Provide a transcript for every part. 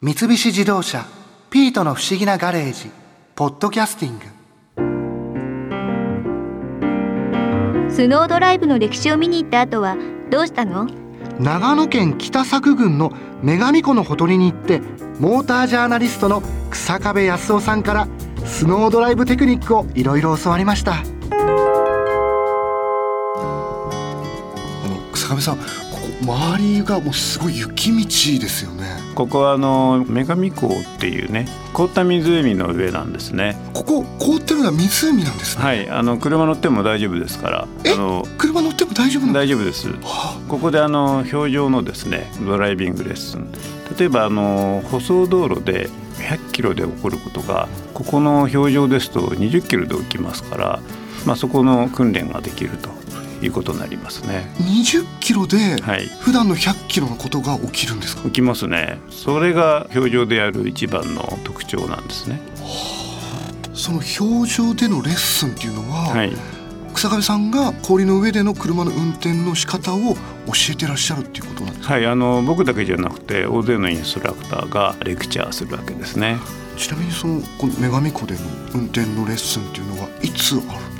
三菱自動車「ピートの不思議なガレージ」「ポッドキャスティング」スノードライブの歴史を見に行った後はどうしたの？長野県北作郡の女神湖のほとりに行ってモータージャーナリストの草壁康夫さんからスノードライブテクニックをいろいろ教わりました。あの草壁さん周りがもうすごい雪道ですよね。ここはあの女神港っていうね凍った湖の上なんですね。ここ凍ってるのは湖なんですね。はいあの車乗っても大丈夫ですからえ？あの車乗っても大丈夫大丈夫です。はここであの表情のですねドライビングレッスン。例えばあの舗装道路で100キロで起こることがここの表情ですと20キロで起きますから、まあ、そこの訓練ができるということになりますね。あ20キロではい。普段の100キロのことが起きるんですか？起きますね。それが表情でやる一番の特徴なんですね。その表情でのレッスンっていうのは、はい。草壁さんが氷の上での車の運転の仕方を教えてらっしゃるっていうことなんですか？はい、あの僕だけじゃなくて大勢のインストラクターがレクチャーするわけですね。ちなみにそのこの女神湖での運転のレッスンっていうのはいつあるん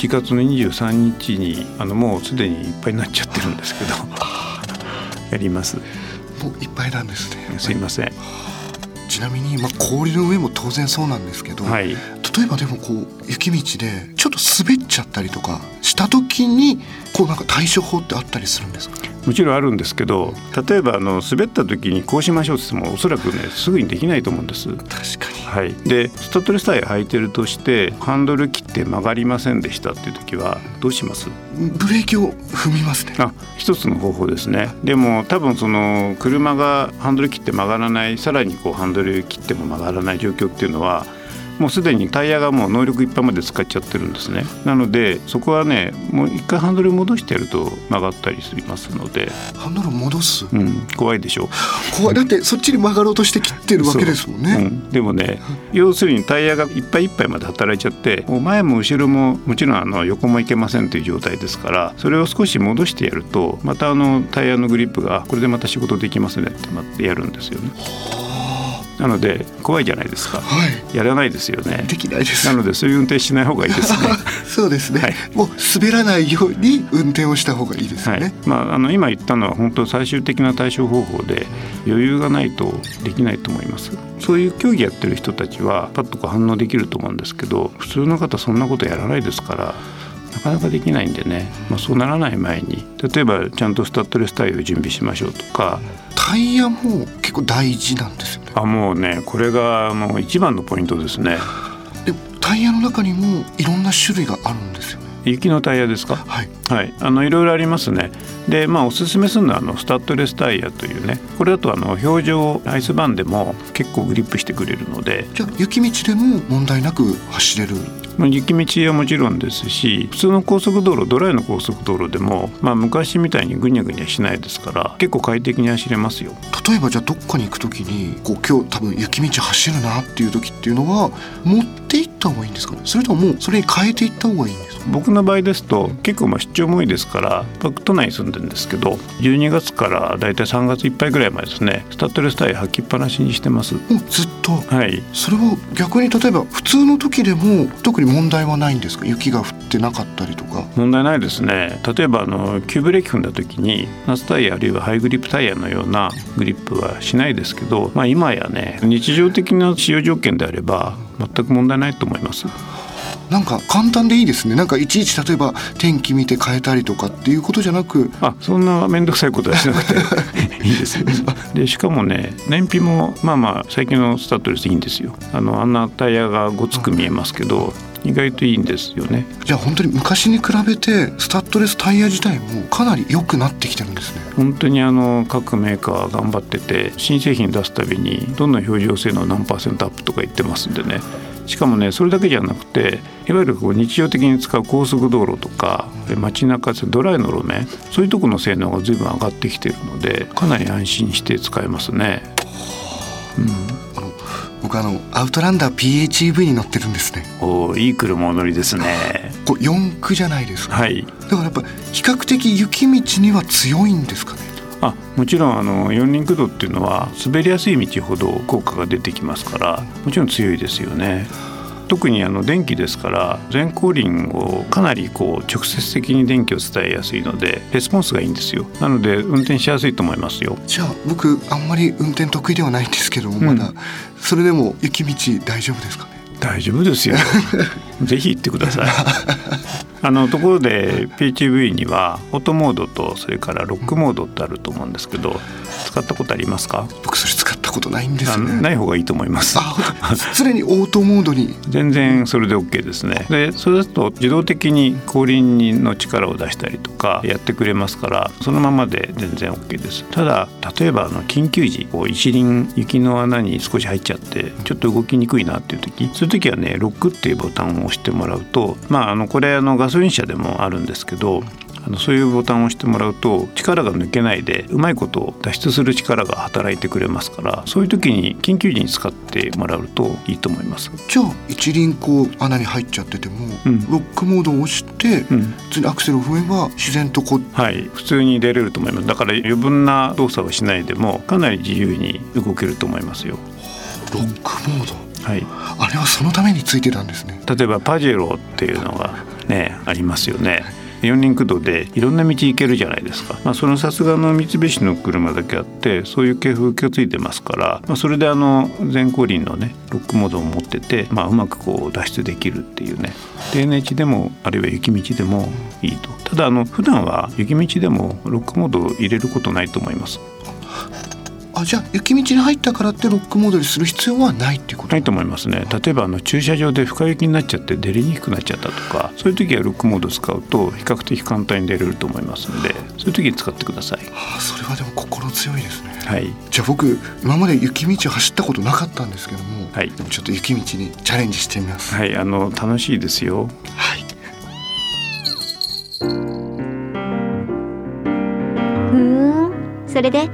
ですか1月の23日にあのもうすでにいっぱいになっちゃってるんですけど やります。もういっぱいなんですねすいません。ちなみに、まあ、氷の上も当然そうなんですけど、はい。例えばでもこう雪道でちょっと滑っちゃったりとかした時にこうなんか対処法ってあったりするんですか？もちろんあるんですけど例えばあの滑った時にこうしましょうって言ってもおそらくねすぐにできないと思うんです。確かに。はい、でスタッドレスタイヤ履いてるとしてハンドル切って曲がりませんでしたっていう時はどうします？ブレーキを踏みますね。あ一つの方法ですね。でも多分その車がハンドル切って曲がらないさらにこうハンドル切っても曲がらない状況っていうのはもうすでにタイヤがもう能力いっぱいまで使っちゃってるんですね。なのでそこはねもう一回ハンドル戻してやると曲がったりしますので、ハンドルを戻す？うん、怖いでしょ。怖い。だってそっちに曲がろうとして切ってるわけですもんね、うん、でもね要するにタイヤがいっぱいいっぱいまで働いちゃってもう前も後ろももちろんあの横も行けませんという状態ですからそれを少し戻してやるとまたあのタイヤのグリップがこれでまた仕事できますねってまってやるんですよね。なので怖いじゃないですか。はい。やらないですよね。できないです。なのでそういう運転しない方がいいですね。そうですね、はい。もう滑らないように運転をした方がいいですよはい。ね、まあ、あの今言ったのは本当最終的な対処方法で余裕がないとできないと思います。そういう競技やってる人たちはパッと反応できると思うんですけど普通の方そんなことやらないですからなかなかできないんでね、まあ、そうならない前に。例えばちゃんとスタッドレスタイヤを準備しましょうとか。タイヤも結構大事なんですよね。あもうねこれがあの一番のポイントですね。でもタイヤの中にもいろんな種類があるんですよね。雪のタイヤですか？はい。はい、あのいろいろありますね。で、まあおすすめするのはあのスタッドレスタイヤというね、これだとあの表情アイスバーンでも結構グリップしてくれるので、じゃあ雪道でも問題なく走れるまあ雪道はもちろんですし、普通の高速道路、ドライの高速道路でも、まあ昔みたいにぐにゃぐにゃしないですから、結構快適に走れますよ。例えばじゃあどっかに行く時にこう今日多分雪道走るなっていう時っていうのは持って行った方がいいんですか？ねそれとももうそれに変えていった方がいいんですか？僕の場合ですと結構まあ出張も多いですから僕都内に住んでるんですけど12月からだいたい3月いっぱいぐらいまでですねスタッドレスタイヤ履きっぱなしにしてます。もうずっと？はい。それは逆に例えば普通の時でも特に問題はないんですか？雪が降ってなかったりとか？問題ないですね。例えばあの急ブレーキ踏んだ時にナスタイヤあるいはハイグリップタイヤのようなグリップはしないですけど、まあ、今やね日常的な使用条件であれば全く問題ないと思います。なんか簡単でいいですね。なんかいちいち例えば天気見て変えたりとかっていうことじゃなく。あそんな面倒くさいことはしなくて。いいですよ。でしかもね燃費もまあまあ最近のスタッドレスいいんですよ。あのあんなタイヤがごつく見えますけど意外といいんですよね。じゃあ本当に昔に比べてスタッドレスタイヤ自体もかなり良くなってきてるんですね。本当にあの各メーカー頑張ってて新製品出すたびにどんどん表情性能何パーセントアップとか言ってますんでねしかもねそれだけじゃなくていわゆるこう日常的に使う高速道路とか街中ドライの路面そういうところの性能が随分上がってきてるのでかなり安心して使えますね。あの僕あのアウトランダー PHEV に乗ってるんですね。おーいい車お乗りですね。こう四駆じゃないですか、はい。だからやっぱ比較的雪道には強いんですかねあもちろんあの四輪駆動っていうのは滑りやすい道ほど効果が出てきますからもちろん強いですよね。特にあの電気ですから全後輪をかなりこう直接的に電気を伝えやすいのでレスポンスがいいんですよ。なので運転しやすいと思いますよ。じゃあ僕あんまり運転得意ではないんですけどもまだ、うんそれでも雪道大丈夫ですかね？大丈夫ですよ。ぜひ行ってくださいあのところで PHV にはオートモードとそれからロックモードってあると思うんですけど使ったことありますか？僕それ使ったことないんですあねない方がいいと思います。あ常にオートモードに。全然それで OK ですね。でそれだと自動的に後輪の力を出したりとかやってくれますからそのままで全然 OK です。ただ例えばあの緊急時こう一輪雪の穴に少し入っちゃってちょっと動きにくいなっていう時そういう時はねロックっていうボタンを押してもらうとまああのこれあのガソリン車でもあるんですけどあのそういうボタンを押してもらうと力が抜けないでうまいこと脱出する力が働いてくれますからそういう時に緊急時に使ってもらうといいと思います。じゃあ一輪こう穴に入っちゃってても、うん。ロックモードを押して、うん。普通にアクセルを踏めば自然とこうはい、普通に出れると思います。だから余分な動作をしないでもかなり自由に動けると思いますよ。ロックモードはい。あれはそのためについてたんですね。例えばパジェロっていうのがねありますよね。四輪駆動でいろんな道行けるじゃないですか、まあ、そのさすがの三菱の車だけあってそういう系風がついてますから、まあ、それであの全後輪のねロックモードを持ってて、まあ、うまくこう脱出できるっていうね。低値地でもあるいは雪道でもいいと。ただあの普段は雪道でもロックモードを入れることないと思いますあじゃあ雪道に入ったからってロックモードにする必要はないっていうこと？ないと思いますね。例えばあの駐車場で深雪になっちゃって出れにくくなっちゃったとかそういう時はロックモード使うと比較的簡単に出れると思いますのでそういう時に使ってください。ああそれはでも心強いですね。はい。じゃあ僕今まで雪道走ったことなかったんですけども、はい。でもちょっと雪道にチャレンジしてみます。はいあの楽しいですよ。はい。ふーん。それで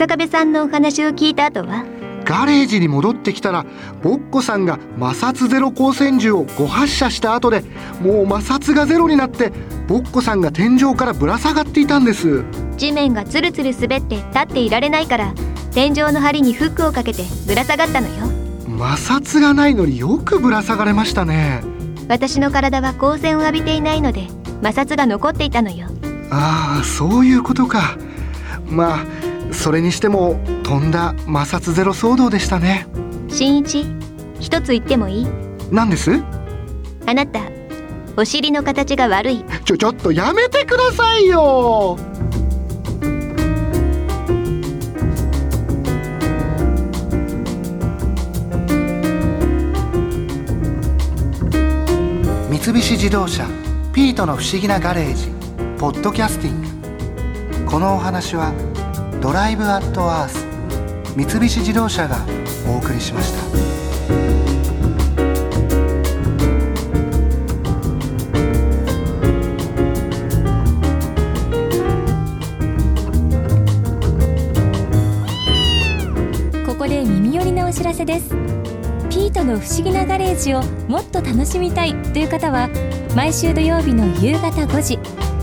草壁さんのお話を聞いた後はガレージに戻ってきたらボッコさんが摩擦ゼロ光線銃を5発射した後でもう摩擦がゼロになってボッコさんが天井からぶら下がっていたんです。地面がつるつる滑って立っていられないから天井の梁にフックをかけてぶら下がったのよ。摩擦がないのによくぶら下がれましたね。私の体は光線を浴びていないので摩擦が残っていたのよ。ああそういうことか。まあそれにしてもとんだ摩擦ゼロ騒動でしたね。新一一つ言ってもいい？何です？あなたお尻の形が悪い。ちょちょっとやめてくださいよ。三菱自動車ピートの不思議なガレージポッドキャスティング。このお話はドライブアットアース三菱自動車がお送りしました。お知らせです。ピートの不思議なガレージをもっと楽しみたいという方は毎週土曜日の夕方5時